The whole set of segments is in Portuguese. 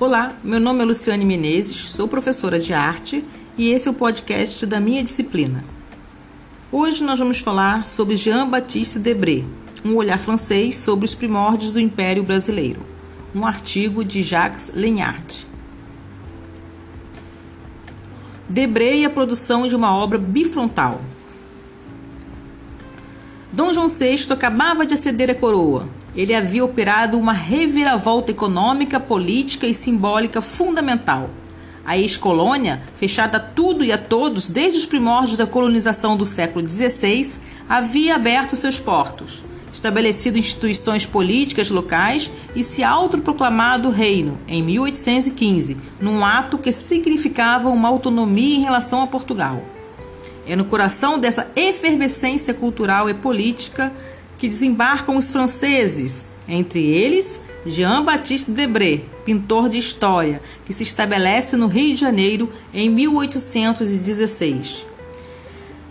Olá, meu nome é Luciane Menezes, sou professora de arte e esse é o podcast da minha disciplina. Hoje nós vamos falar sobre Jean-Baptiste Debré, um olhar francês sobre os primórdios do Império Brasileiro, um artigo de Jacques Lenhard. Debré e a produção de uma obra bifrontal. Dom João VI acabava de aceder à coroa ele havia operado uma reviravolta econômica, política e simbólica fundamental. A ex-colônia, fechada a tudo e a todos desde os primórdios da colonização do século XVI, havia aberto seus portos, estabelecido instituições políticas locais e se autoproclamado reino em 1815, num ato que significava uma autonomia em relação a Portugal. É no coração dessa efervescência cultural e política que desembarcam os franceses, entre eles Jean-Baptiste Debré, pintor de história, que se estabelece no Rio de Janeiro em 1816.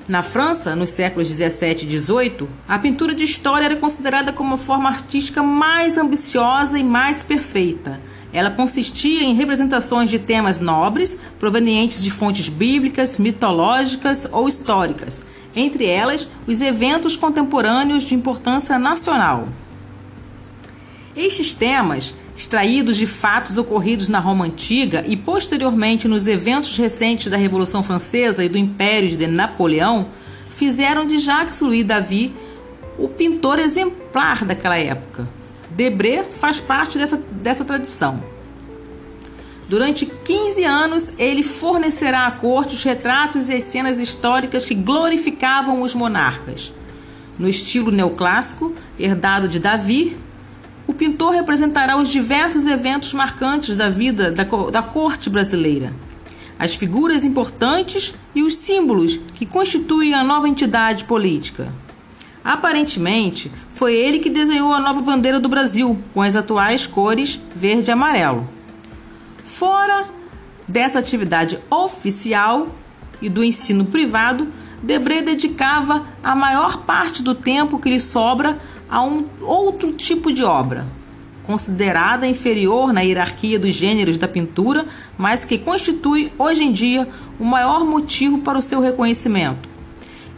Na França, nos séculos 17 e 18, a pintura de história era considerada como a forma artística mais ambiciosa e mais perfeita. Ela consistia em representações de temas nobres, provenientes de fontes bíblicas, mitológicas ou históricas, entre elas os eventos contemporâneos de importância nacional. Estes temas, extraídos de fatos ocorridos na Roma Antiga e posteriormente nos eventos recentes da Revolução Francesa e do Império de Napoleão, fizeram de Jacques Louis David o pintor exemplar daquela época. Debré faz parte dessa, dessa tradição. Durante 15 anos, ele fornecerá à corte os retratos e as cenas históricas que glorificavam os monarcas. No estilo neoclássico, herdado de Davi, o pintor representará os diversos eventos marcantes da vida da, da corte brasileira, as figuras importantes e os símbolos que constituem a nova entidade política. Aparentemente, foi ele que desenhou a nova bandeira do Brasil, com as atuais cores verde e amarelo. Fora dessa atividade oficial e do ensino privado, Debré dedicava a maior parte do tempo que lhe sobra a um outro tipo de obra, considerada inferior na hierarquia dos gêneros da pintura, mas que constitui hoje em dia o maior motivo para o seu reconhecimento.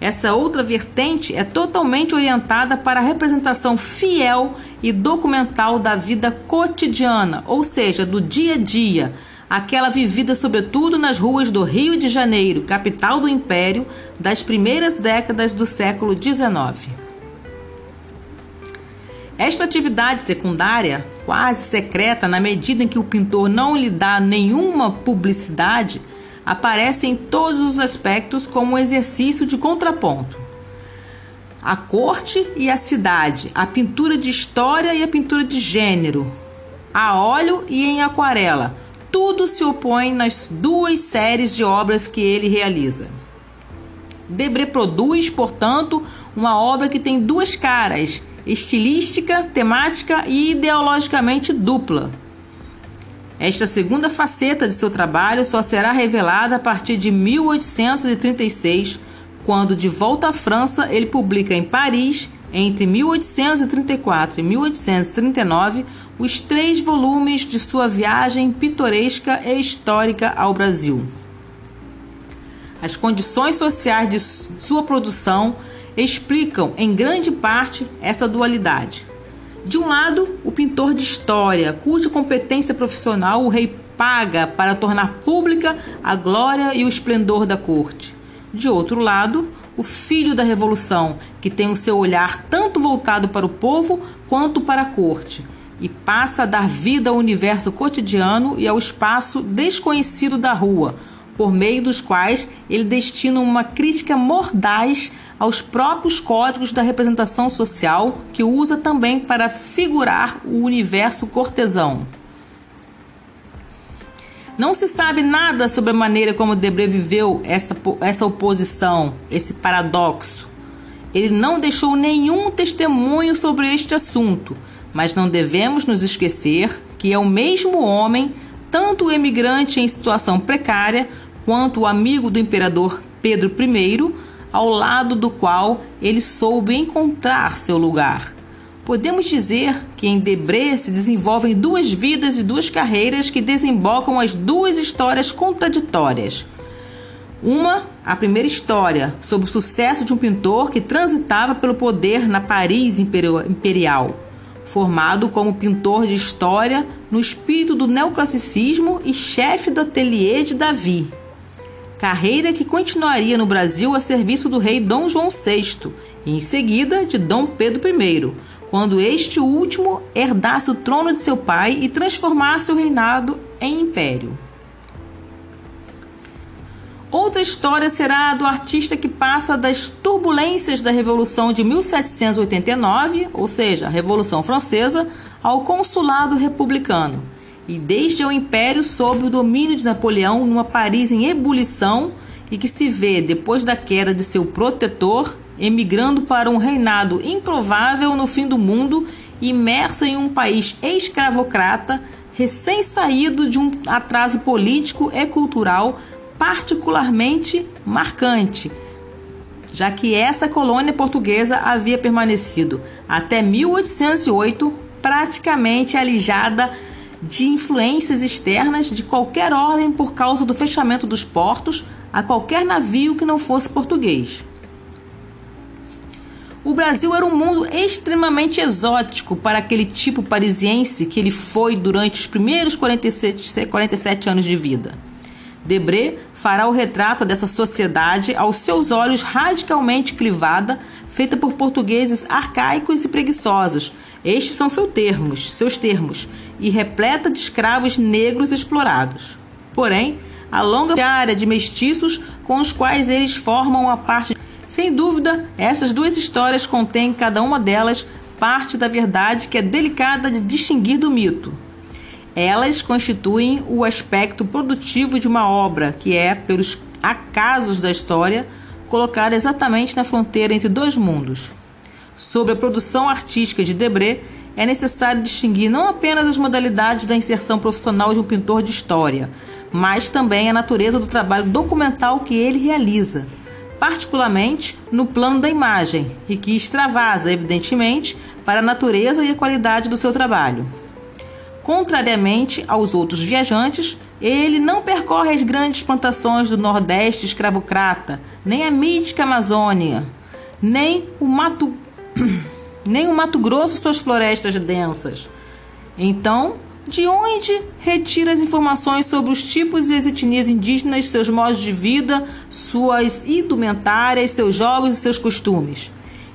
Essa outra vertente é totalmente orientada para a representação fiel e documental da vida cotidiana, ou seja, do dia a dia, aquela vivida sobretudo nas ruas do Rio de Janeiro, capital do Império, das primeiras décadas do século XIX. Esta atividade secundária, quase secreta na medida em que o pintor não lhe dá nenhuma publicidade, aparece em todos os aspectos como um exercício de contraponto. A corte e a cidade, a pintura de história e a pintura de gênero, a óleo e em aquarela, tudo se opõe nas duas séries de obras que ele realiza. Debré produz, portanto, uma obra que tem duas caras, estilística, temática e ideologicamente dupla. Esta segunda faceta de seu trabalho só será revelada a partir de 1836, quando, de volta à França, ele publica em Paris, entre 1834 e 1839, os três volumes de sua viagem pitoresca e histórica ao Brasil. As condições sociais de sua produção explicam, em grande parte, essa dualidade. De um lado, o pintor de história, cuja competência profissional o rei paga para tornar pública a glória e o esplendor da corte. De outro lado, o filho da revolução, que tem o seu olhar tanto voltado para o povo quanto para a corte, e passa a dar vida ao universo cotidiano e ao espaço desconhecido da rua, por meio dos quais ele destina uma crítica mordaz aos próprios códigos da representação social, que usa também para figurar o universo cortesão. Não se sabe nada sobre a maneira como Debré viveu essa, essa oposição, esse paradoxo. Ele não deixou nenhum testemunho sobre este assunto, mas não devemos nos esquecer que é o mesmo homem, tanto o emigrante em situação precária quanto o amigo do imperador Pedro I, ao lado do qual ele soube encontrar seu lugar. Podemos dizer que em Debré se desenvolvem duas vidas e duas carreiras que desembocam as duas histórias contraditórias. Uma, a primeira história, sobre o sucesso de um pintor que transitava pelo poder na Paris imperial, formado como pintor de história no espírito do neoclassicismo e chefe do ateliê de Davi. Carreira que continuaria no Brasil a serviço do rei Dom João VI e em seguida de Dom Pedro I, quando este último herdasse o trono de seu pai e transformasse o reinado em império. Outra história será a do artista que passa das turbulências da Revolução de 1789, ou seja, a Revolução Francesa, ao consulado republicano, e desde o Império sob o domínio de Napoleão numa Paris em ebulição e que se vê, depois da queda de seu protetor, emigrando para um reinado improvável no fim do mundo, imerso em um país escravocrata, recém-saído de um atraso político e cultural particularmente marcante, já que essa colônia portuguesa havia permanecido até 1808 praticamente alijada de influências externas de qualquer ordem por causa do fechamento dos portos a qualquer navio que não fosse português. O Brasil era um mundo extremamente exótico para aquele tipo parisiense que ele foi durante os primeiros 47, 47 anos de vida. Debré fará o retrato dessa sociedade aos seus olhos radicalmente clivada, feita por portugueses arcaicos e preguiçosos. Estes são seus termos, seus termos, e repleta de escravos negros explorados. Porém, a longa área de mestiços com os quais eles formam a parte sem dúvida, essas duas histórias contêm cada uma delas parte da verdade que é delicada de distinguir do mito. Elas constituem o aspecto produtivo de uma obra que é, pelos acasos da história, colocada exatamente na fronteira entre dois mundos. Sobre a produção artística de Debré, é necessário distinguir não apenas as modalidades da inserção profissional de um pintor de história, mas também a natureza do trabalho documental que ele realiza particularmente no plano da imagem, e que extravasa, evidentemente, para a natureza e a qualidade do seu trabalho. Contrariamente aos outros viajantes, ele não percorre as grandes plantações do Nordeste escravocrata, nem a mítica Amazônia, nem o Mato, nem o Mato Grosso suas florestas densas. Então, de onde retira as informações sobre os tipos e as etnias indígenas, seus modos de vida, suas indumentárias, seus jogos e seus costumes?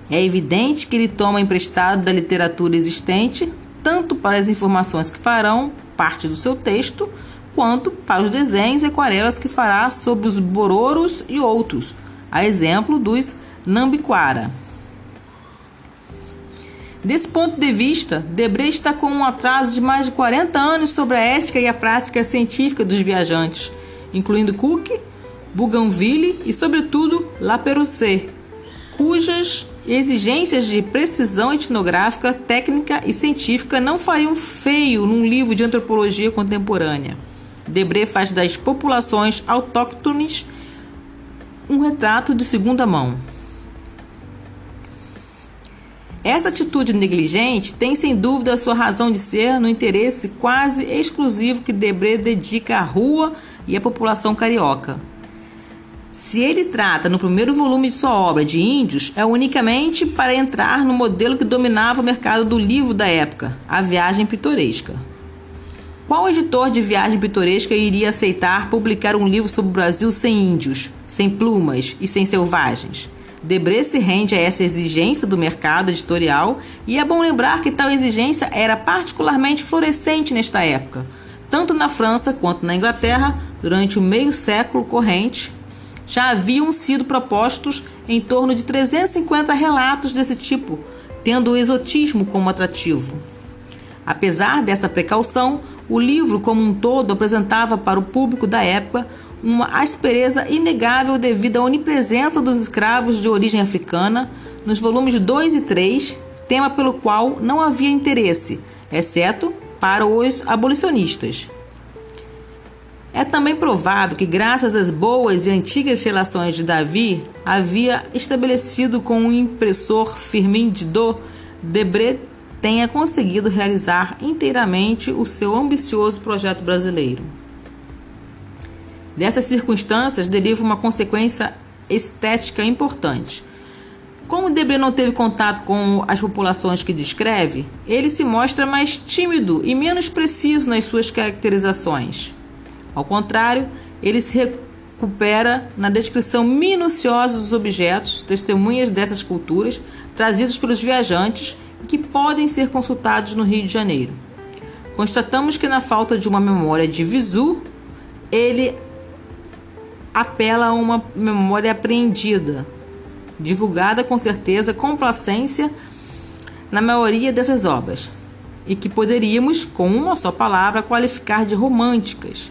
É evidente que ele toma emprestado da literatura existente, tanto para as informações que farão parte do seu texto, quanto para os desenhos e aquarelas que fará sobre os bororos e outros, a exemplo dos Nambiquara. Desse ponto de vista, Debré está com um atraso de mais de 40 anos sobre a ética e a prática científica dos viajantes, incluindo Cook, Bougainville e, sobretudo, La Perouse, cujas exigências de precisão etnográfica, técnica e científica não fariam feio num livro de antropologia contemporânea. Debré faz das populações autóctones um retrato de segunda mão. Essa atitude negligente tem sem dúvida a sua razão de ser no interesse quase exclusivo que Debré dedica à rua e à população carioca. Se ele trata no primeiro volume de sua obra de índios, é unicamente para entrar no modelo que dominava o mercado do livro da época, a viagem pitoresca. Qual editor de viagem pitoresca iria aceitar publicar um livro sobre o Brasil sem índios, sem plumas e sem selvagens? Debré se rende a essa exigência do mercado editorial e é bom lembrar que tal exigência era particularmente florescente nesta época, tanto na França quanto na Inglaterra, durante o meio século corrente. Já haviam sido propostos em torno de 350 relatos desse tipo, tendo o exotismo como atrativo. Apesar dessa precaução, o livro como um todo apresentava para o público da época uma aspereza inegável devido à onipresença dos escravos de origem africana nos volumes 2 e 3, tema pelo qual não havia interesse, exceto para os abolicionistas. É também provável que, graças às boas e antigas relações de Davi, havia estabelecido com o impressor Firmin Didot, Debré tenha conseguido realizar inteiramente o seu ambicioso projeto brasileiro. Dessas circunstâncias deriva uma consequência estética importante. Como Debré não teve contato com as populações que descreve, ele se mostra mais tímido e menos preciso nas suas caracterizações. Ao contrário, ele se recupera na descrição minuciosa dos objetos, testemunhas dessas culturas, trazidos pelos viajantes e que podem ser consultados no Rio de Janeiro. Constatamos que, na falta de uma memória de visu, ele apela a uma memória apreendida, divulgada com certeza complacência na maioria dessas obras, e que poderíamos, com uma só palavra, qualificar de românticas.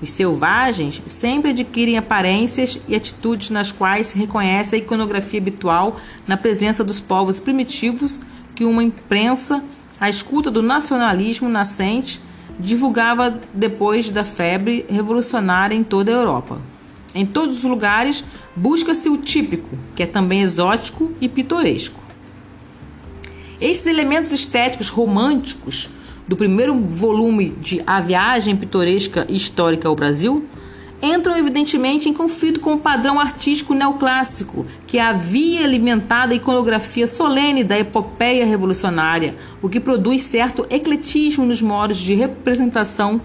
Os selvagens sempre adquirem aparências e atitudes nas quais se reconhece a iconografia habitual na presença dos povos primitivos que uma imprensa, à escuta do nacionalismo nascente, divulgava depois da febre revolucionária em toda a Europa. Em todos os lugares, busca-se o típico, que é também exótico e pitoresco. Estes elementos estéticos românticos do primeiro volume de A Viagem Pitoresca e Histórica ao Brasil entram evidentemente em conflito com o padrão artístico neoclássico, que havia alimentado a iconografia solene da epopeia revolucionária, o que produz certo ecletismo nos modos de representação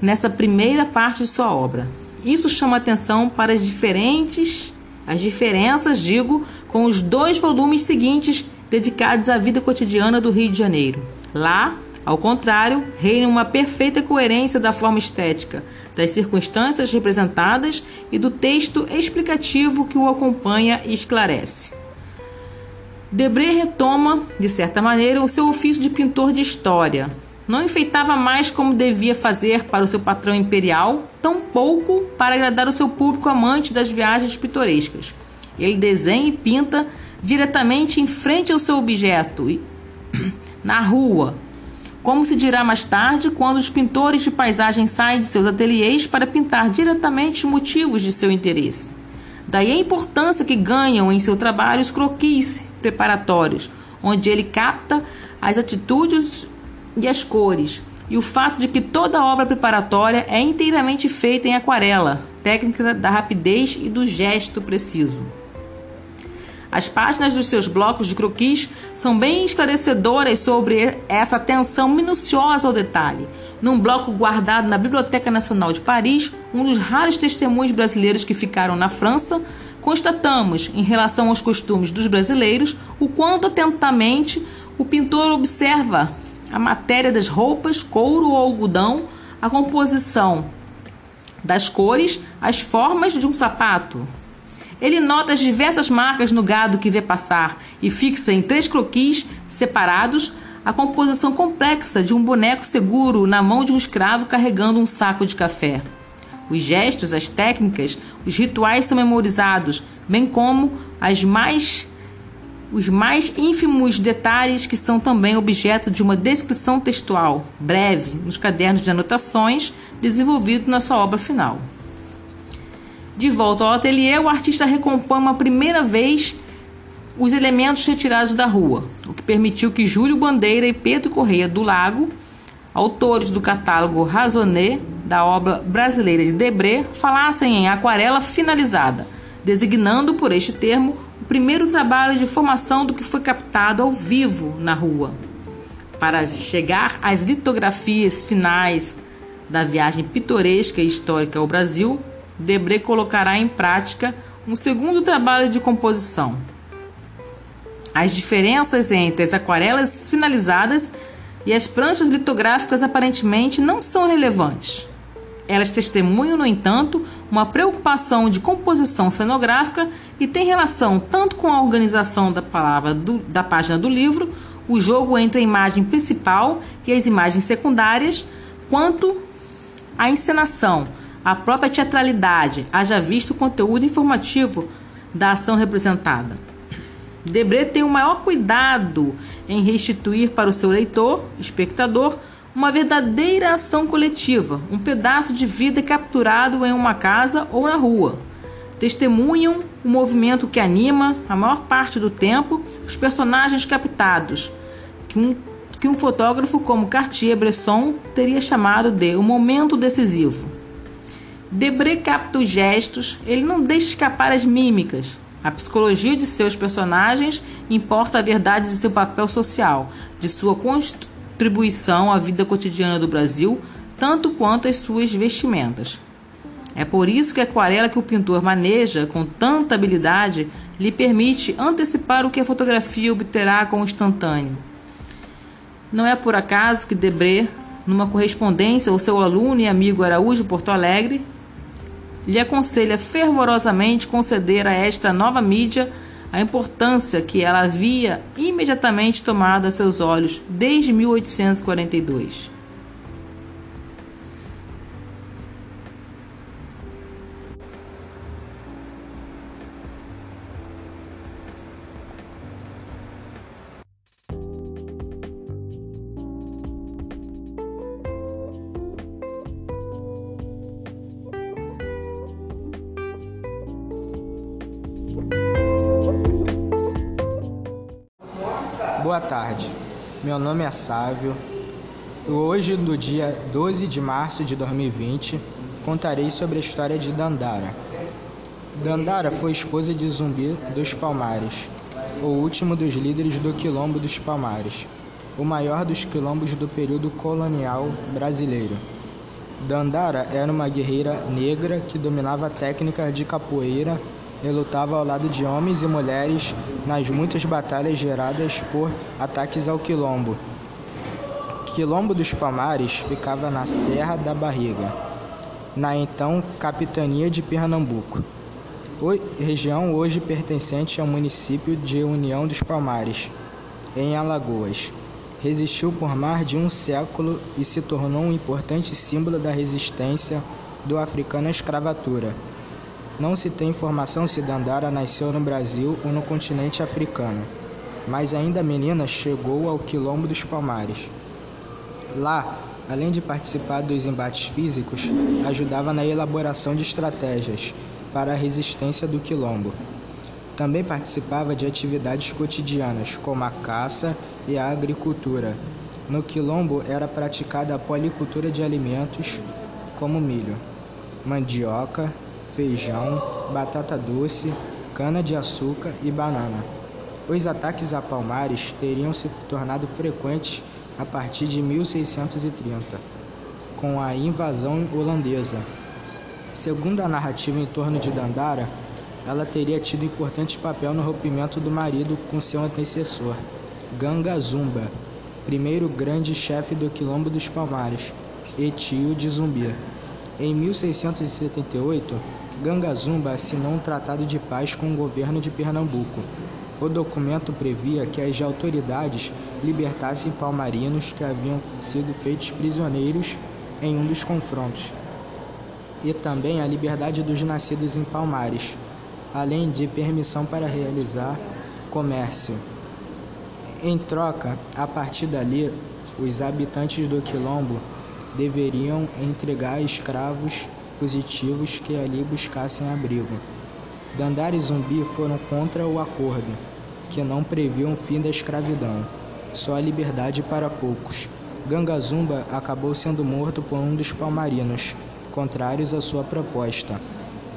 nessa primeira parte de sua obra. Isso chama atenção para as diferentes, as diferenças, digo, com os dois volumes seguintes dedicados à vida cotidiana do Rio de Janeiro. Lá, ao contrário, reina uma perfeita coerência da forma estética, das circunstâncias representadas e do texto explicativo que o acompanha e esclarece. Debré retoma, de certa maneira, o seu ofício de pintor de história, não enfeitava mais como devia fazer para o seu patrão imperial, tão pouco para agradar o seu público amante das viagens pitorescas. Ele desenha e pinta diretamente em frente ao seu objeto, na rua, como se dirá mais tarde, quando os pintores de paisagem saem de seus ateliês para pintar diretamente os motivos de seu interesse. Daí a importância que ganham em seu trabalho os croquis preparatórios, onde ele capta as atitudes e as cores, e o fato de que toda obra preparatória é inteiramente feita em aquarela, técnica da rapidez e do gesto preciso. As páginas dos seus blocos de croquis são bem esclarecedoras sobre essa atenção minuciosa ao detalhe. Num bloco guardado na Biblioteca Nacional de Paris, um dos raros testemunhos brasileiros que ficaram na França, constatamos, em relação aos costumes dos brasileiros, o quanto atentamente o pintor observa a matéria das roupas, couro ou algodão, a composição das cores, as formas de um sapato. Ele nota as diversas marcas no gado que vê passar e fixa em três croquis separados a composição complexa de um boneco seguro na mão de um escravo carregando um saco de café. Os gestos, as técnicas, os rituais são memorizados, bem como as mais os mais ínfimos detalhes que são também objeto de uma descrição textual breve nos cadernos de anotações desenvolvido na sua obra final. De volta ao ateliê, o artista recompõe uma primeira vez os elementos retirados da rua, o que permitiu que Júlio Bandeira e Pedro Correia do Lago, autores do catálogo Razoné da obra brasileira de Debré, falassem em aquarela finalizada, designando por este termo primeiro trabalho de formação do que foi captado ao vivo na rua. Para chegar às litografias finais da viagem pitoresca e histórica ao Brasil, Debré colocará em prática um segundo trabalho de composição. As diferenças entre as aquarelas finalizadas e as pranchas litográficas aparentemente não são relevantes. Elas testemunham, no entanto, uma preocupação de composição cenográfica e têm relação tanto com a organização da palavra do, da página do livro, o jogo entre a imagem principal e as imagens secundárias, quanto a encenação, a própria teatralidade, haja visto o conteúdo informativo da ação representada. Debré tem o maior cuidado em restituir para o seu leitor, espectador, uma verdadeira ação coletiva, um pedaço de vida capturado em uma casa ou na rua. Testemunham o movimento que anima, a maior parte do tempo, os personagens captados, que um que um fotógrafo como Cartier-Bresson teria chamado de o momento decisivo. Debré capta os gestos, ele não deixa escapar as mímicas. A psicologia de seus personagens importa a verdade de seu papel social, de sua contribuição à vida cotidiana do Brasil, tanto quanto as suas vestimentas. É por isso que a aquarela que o pintor maneja com tanta habilidade lhe permite antecipar o que a fotografia obterá com o instantâneo. Não é por acaso que Debré, numa correspondência ao seu aluno e amigo Araújo Porto Alegre, lhe aconselha fervorosamente conceder a esta nova mídia a importância que ela havia imediatamente tomado a seus olhos desde 1842. Sávio. Hoje, no dia 12 de março de 2020, contarei sobre a história de Dandara. Dandara foi esposa de Zumbi dos Palmares, o último dos líderes do Quilombo dos Palmares, o maior dos quilombos do período colonial brasileiro. Dandara era uma guerreira negra que dominava técnicas de capoeira e lutava ao lado de homens e mulheres nas muitas batalhas geradas por ataques ao Quilombo. Quilombo dos Palmares ficava na Serra da Barriga, na então capitania de Pernambuco. Região hoje pertencente ao município de União dos Palmares, em Alagoas. Resistiu por mais de um século e se tornou um importante símbolo da resistência do africano à escravatura. Não se tem informação se Dandara nasceu no Brasil ou no continente africano, mas ainda menina chegou ao Quilombo dos Palmares. Lá, além de participar dos embates físicos, ajudava na elaboração de estratégias para a resistência do Quilombo. Também participava de atividades cotidianas, como a caça e a agricultura. No Quilombo era praticada a policultura de alimentos, como milho, mandioca, feijão, batata doce, cana-de-açúcar e banana. Os ataques a Palmares teriam se tornado frequentes a partir de 1630, com a invasão holandesa. Segundo a narrativa em torno de Dandara, ela teria tido importante papel no rompimento do marido com seu antecessor, Ganga Zumba, primeiro grande chefe do Quilombo dos Palmares e tio de Zumbi. Em 1678, Gangazumba assinou um tratado de paz com o governo de Pernambuco. O documento previa que as autoridades libertassem palmarinos que haviam sido feitos prisioneiros em um dos confrontos, e também a liberdade dos nascidos em Palmares, além de permissão para realizar comércio. Em troca, a partir dali, os habitantes do quilombo deveriam entregar escravos fugitivos que ali buscassem abrigo. Dandara e Zumbi foram contra o acordo, que não previa um fim da escravidão, só a liberdade para poucos. Gangazumba acabou sendo morto por um dos palmarinos, contrários à sua proposta.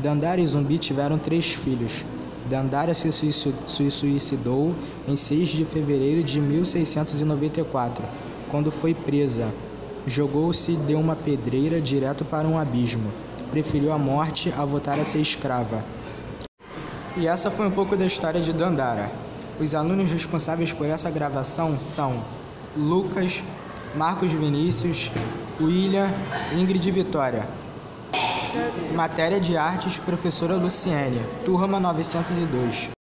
Dandara e Zumbi tiveram três filhos. Dandara se suicidou em 6 de fevereiro de 1694, quando foi presa. Jogou-se de uma pedreira direto para um abismo preferiu a morte a voltar a ser escrava. E essa foi um pouco da história de Dandara. Os alunos responsáveis por essa gravação são Lucas, Marcos Vinícius, William, Ingrid Vitória. Matéria de Artes, professora Luciene, turma 902.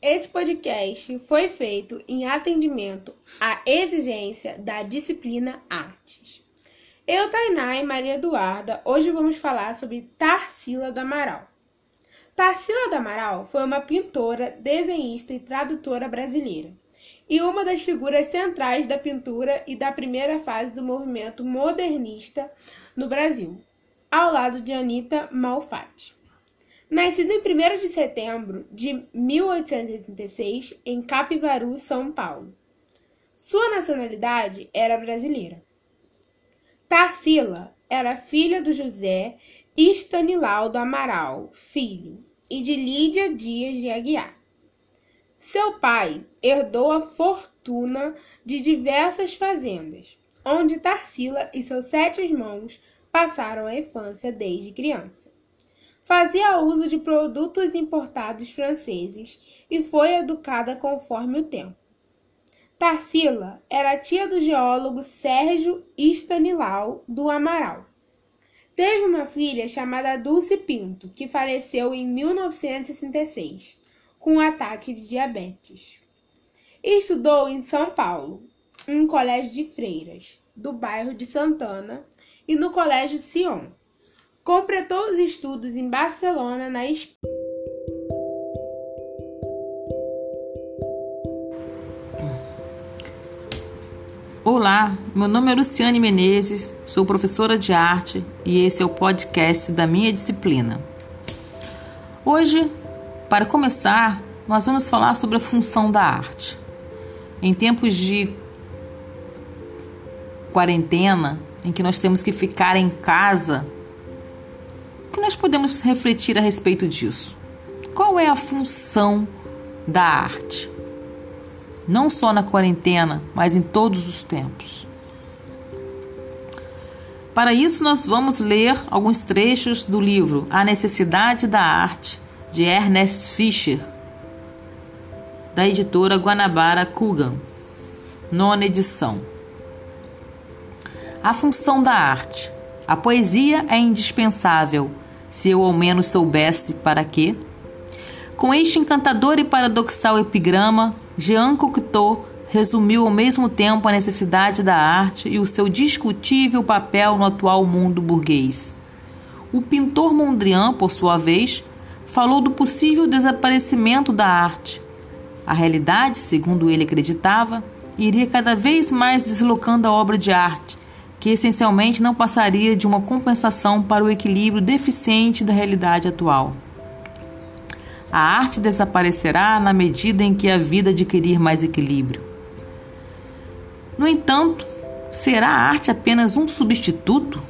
Esse podcast foi feito em atendimento à exigência da disciplina Artes. Eu, Tainá e Maria Eduarda, hoje vamos falar sobre Tarsila do Amaral. Tarsila do Amaral foi uma pintora, desenhista e tradutora brasileira, e uma das figuras centrais da pintura e da primeira fase do movimento modernista no Brasil, ao lado de Anita Malfatti. Nascida em 1 de setembro de 1836 em Capivaru, São Paulo. Sua nacionalidade era brasileira. Tarsila era filha do José Estanilau do Amaral, filho, e de Lídia Dias de Aguiar. Seu pai herdou a fortuna de diversas fazendas, onde Tarsila e seus sete irmãos passaram a infância desde criança. Fazia uso de produtos importados franceses e foi educada conforme o tempo. Tarsila era tia do geólogo Sérgio Stanilau do Amaral. Teve uma filha chamada Dulce Pinto, que faleceu em 1966 com um ataque de diabetes. Estudou em São Paulo, em um colégio de freiras, do bairro de Santana, e no Colégio Sion. Completou os estudos em Barcelona, na Espanha. Olá, meu nome é Luciane Menezes, sou professora de arte e esse é o podcast da minha disciplina. Hoje, para começar, nós vamos falar sobre a função da arte. Em tempos de quarentena, em que nós temos que ficar em casa, que nós podemos refletir a respeito disso? Qual é a função da arte? Não só na quarentena, mas em todos os tempos. Para isso, nós vamos ler alguns trechos do livro A Necessidade da Arte, de Ernest Fischer, da editora Guanabara Kugan, nona edição. A função da arte. A poesia é indispensável, se eu ao menos soubesse para quê. Com este encantador e paradoxal epigrama, Jean Cocteau resumiu ao mesmo tempo a necessidade da arte e o seu discutível papel no atual mundo burguês. O pintor Mondrian, por sua vez, falou do possível desaparecimento da arte. A realidade, segundo ele acreditava, iria cada vez mais deslocando a obra de arte, que essencialmente não passaria de uma compensação para o equilíbrio deficiente da realidade atual. A arte desaparecerá na medida em que a vida adquirir mais equilíbrio. No entanto, será a arte apenas um substituto?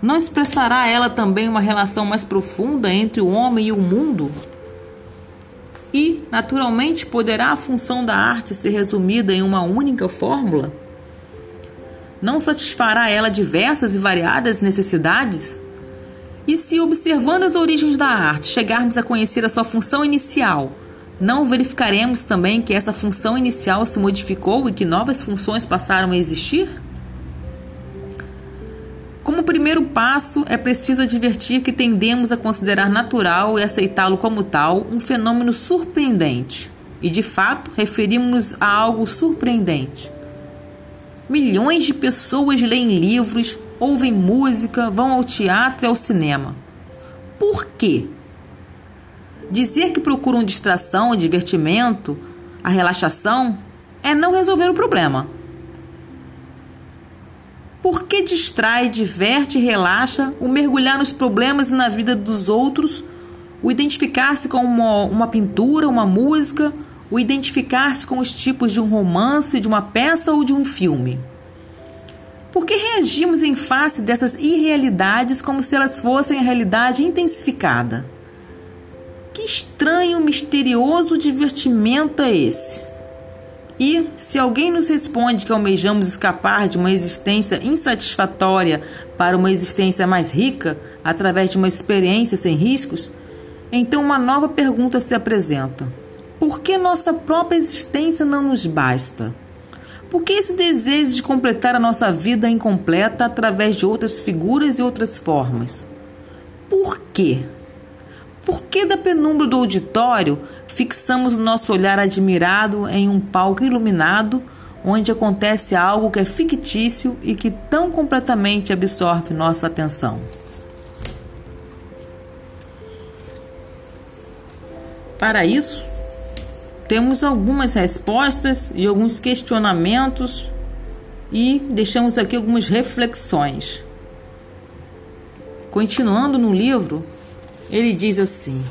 Não expressará ela também uma relação mais profunda entre o homem e o mundo? E, naturalmente, poderá a função da arte ser resumida em uma única fórmula? Não satisfará ela diversas e variadas necessidades? E se, observando as origens da arte, chegarmos a conhecer a sua função inicial, não verificaremos também que essa função inicial se modificou e que novas funções passaram a existir? Como primeiro passo, é preciso advertir que tendemos a considerar natural e aceitá-lo como tal um fenômeno surpreendente. E de fato, referimos-nos a algo surpreendente. Milhões de pessoas leem livros, ouvem música, vão ao teatro e ao cinema. Por quê? Dizer que procuram distração, divertimento, a relaxação é não resolver o problema. Por que distrai, diverte e relaxa o mergulhar nos problemas e na vida dos outros, o identificar-se com uma, uma pintura, uma música, o identificar-se com os tipos de um romance, de uma peça ou de um filme. Por que reagimos em face dessas irrealidades como se elas fossem a realidade intensificada? Que estranho, misterioso divertimento é esse? E, se alguém nos responde que almejamos escapar de uma existência insatisfatória para uma existência mais rica, através de uma experiência sem riscos, então uma nova pergunta se apresenta por que nossa própria existência não nos basta? Por que esse desejo de completar a nossa vida incompleta através de outras figuras e outras formas? Por quê? Por que da penumbra do auditório fixamos o nosso olhar admirado em um palco iluminado onde acontece algo que é fictício e que tão completamente absorve nossa atenção? Para isso, temos algumas respostas e alguns questionamentos e deixamos aqui algumas reflexões. Continuando no livro, ele diz assim: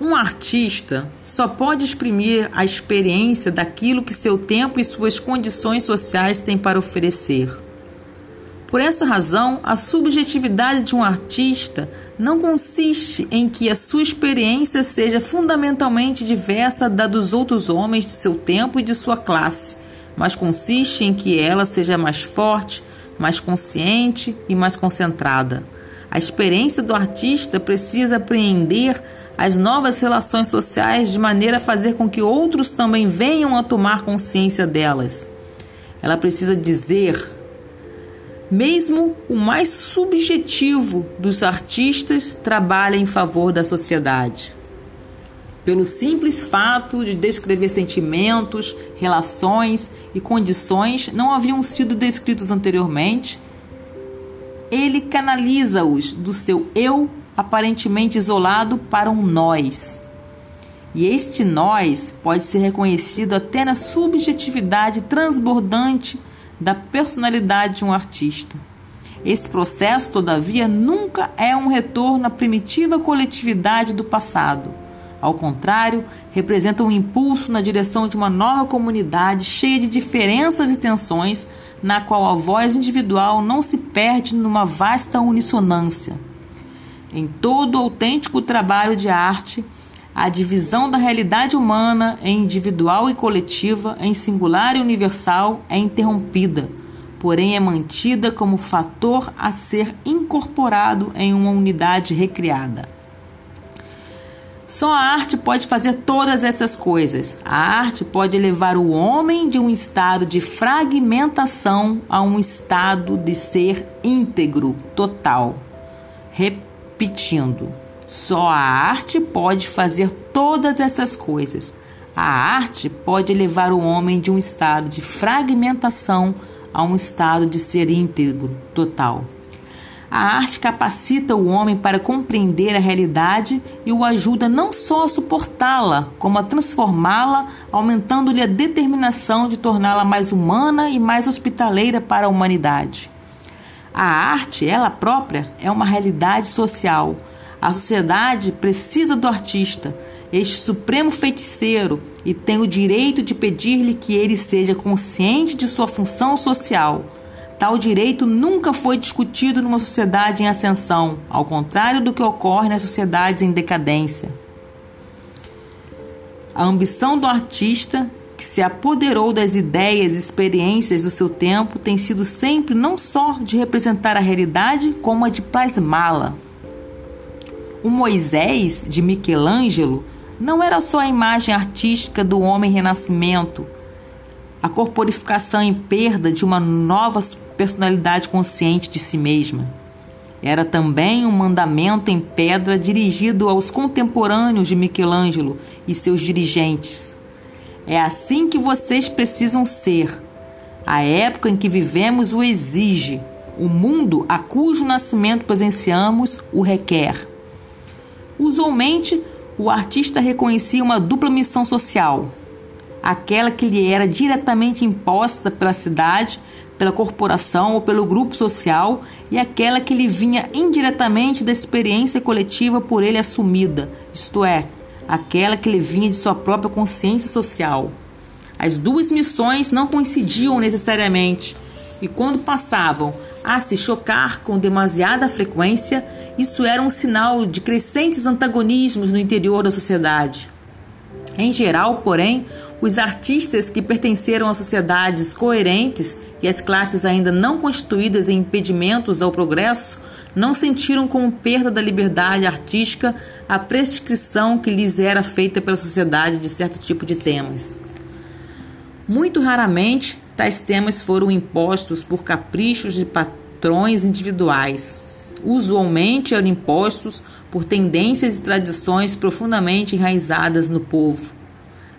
Um artista só pode exprimir a experiência daquilo que seu tempo e suas condições sociais têm para oferecer. Por essa razão, a subjetividade de um artista não consiste em que a sua experiência seja fundamentalmente diversa da dos outros homens de seu tempo e de sua classe, mas consiste em que ela seja mais forte, mais consciente e mais concentrada. A experiência do artista precisa apreender as novas relações sociais de maneira a fazer com que outros também venham a tomar consciência delas. Ela precisa dizer, mesmo o mais subjetivo dos artistas trabalha em favor da sociedade. Pelo simples fato de descrever sentimentos, relações e condições não haviam sido descritos anteriormente, ele canaliza-os do seu eu aparentemente isolado para um nós. E este nós pode ser reconhecido até na subjetividade transbordante da personalidade de um artista. Esse processo, todavia, nunca é um retorno à primitiva coletividade do passado. Ao contrário, representa um impulso na direção de uma nova comunidade cheia de diferenças e tensões, na qual a voz individual não se perde numa vasta unissonância. Em todo autêntico trabalho de arte, a divisão da realidade humana em individual e coletiva, em singular e universal, é interrompida, porém é mantida como fator a ser incorporado em uma unidade recriada. Só a arte pode fazer todas essas coisas. A arte pode levar o homem de um estado de fragmentação a um estado de ser íntegro, total. Repetindo. Só a arte pode fazer todas essas coisas. A arte pode levar o homem de um estado de fragmentação a um estado de ser íntegro, total. A arte capacita o homem para compreender a realidade e o ajuda não só a suportá-la, como a transformá-la, aumentando-lhe a determinação de torná-la mais humana e mais hospitaleira para a humanidade. A arte, ela própria, é uma realidade social. A sociedade precisa do artista, este supremo feiticeiro, e tem o direito de pedir-lhe que ele seja consciente de sua função social. Tal direito nunca foi discutido numa sociedade em ascensão, ao contrário do que ocorre nas sociedades em decadência. A ambição do artista que se apoderou das ideias e experiências do seu tempo tem sido sempre não só de representar a realidade, como a de plasmá-la. O Moisés de Michelangelo não era só a imagem artística do homem renascimento, a corporificação em perda de uma nova personalidade consciente de si mesma. Era também um mandamento em pedra dirigido aos contemporâneos de Michelangelo e seus dirigentes é assim que vocês precisam ser. A época em que vivemos o exige. O mundo a cujo nascimento presenciamos o requer. Usualmente, o artista reconhecia uma dupla missão social: aquela que lhe era diretamente imposta pela cidade, pela corporação ou pelo grupo social, e aquela que lhe vinha indiretamente da experiência coletiva por ele assumida, isto é, aquela que lhe vinha de sua própria consciência social. As duas missões não coincidiam necessariamente, e quando passavam a se chocar com demasiada frequência, isso era um sinal de crescentes antagonismos no interior da sociedade. Em geral, porém, os artistas que pertenceram a sociedades coerentes e as classes ainda não constituídas em impedimentos ao progresso não sentiram como perda da liberdade artística a prescrição que lhes era feita pela sociedade de certo tipo de temas. Muito raramente, tais temas foram impostos por caprichos de patrões individuais. Usualmente eram impostos por tendências e tradições profundamente enraizadas no povo.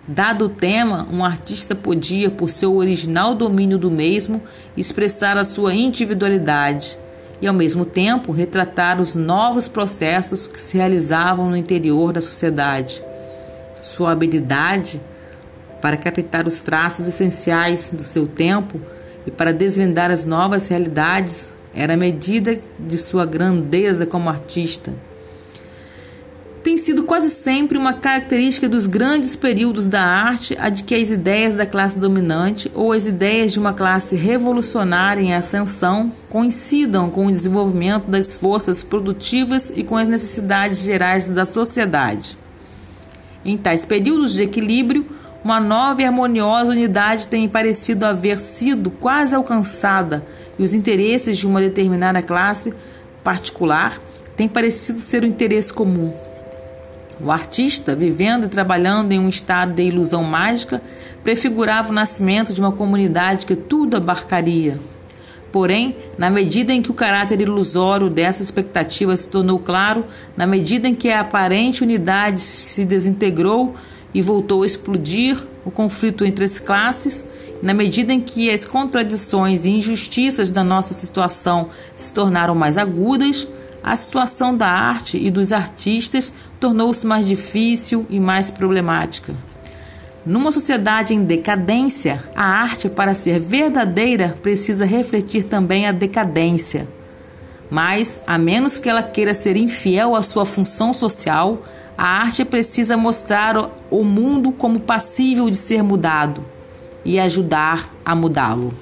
Dado o tema, um artista podia, por seu original domínio do mesmo, expressar a sua individualidade, e, ao mesmo tempo, retratar os novos processos que se realizavam no interior da sociedade. Sua habilidade para captar os traços essenciais do seu tempo e para desvendar as novas realidades era a medida de sua grandeza como artista. Tem sido quase sempre uma característica dos grandes períodos da arte a de que as ideias da classe dominante ou as ideias de uma classe revolucionária em ascensão coincidam com o desenvolvimento das forças produtivas e com as necessidades gerais da sociedade. Em tais períodos de equilíbrio, uma nova e harmoniosa unidade tem parecido haver sido quase alcançada e os interesses de uma determinada classe particular têm parecido ser o interesse comum. O artista, vivendo e trabalhando em um estado de ilusão mágica, prefigurava o nascimento de uma comunidade que tudo abarcaria. Porém, na medida em que o caráter ilusório dessa expectativa se tornou claro, na medida em que a aparente unidade se desintegrou e voltou a explodir o conflito entre as classes, na medida em que as contradições e injustiças da nossa situação se tornaram mais agudas, a situação da arte e dos artistas tornou-se mais difícil e mais problemática. Numa sociedade em decadência, a arte, para ser verdadeira, precisa refletir também a decadência. Mas, a menos que ela queira ser infiel à sua função social, a arte precisa mostrar o mundo como passível de ser mudado e ajudar a mudá-lo.